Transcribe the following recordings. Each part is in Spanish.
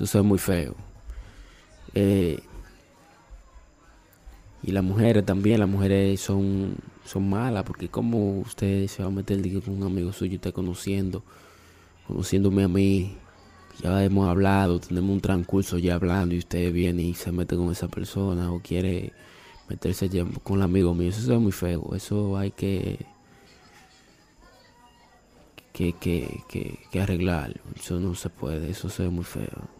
Eso es muy feo. Eh, y las mujeres también, las mujeres son, son malas, porque como usted se va a meter con un amigo suyo, está conociendo, conociéndome a mí, ya hemos hablado, tenemos un transcurso ya hablando y usted viene y se mete con esa persona o quiere meterse con el amigo mío, eso es muy feo, eso hay que que, que, que, que arreglarlo, eso no se puede, eso se ve muy feo.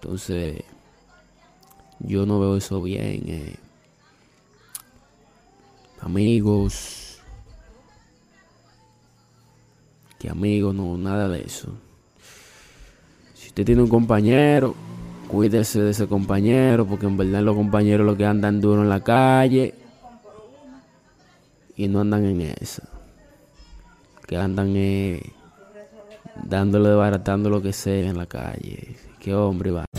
Entonces, yo no veo eso bien. eh. Amigos. Que amigos, no, nada de eso. Si usted tiene un compañero, cuídese de ese compañero, porque en verdad los compañeros lo que andan duro en la calle y no andan en eso. Que andan eh, dándole, baratando lo que sea en la calle. Qué hombre va.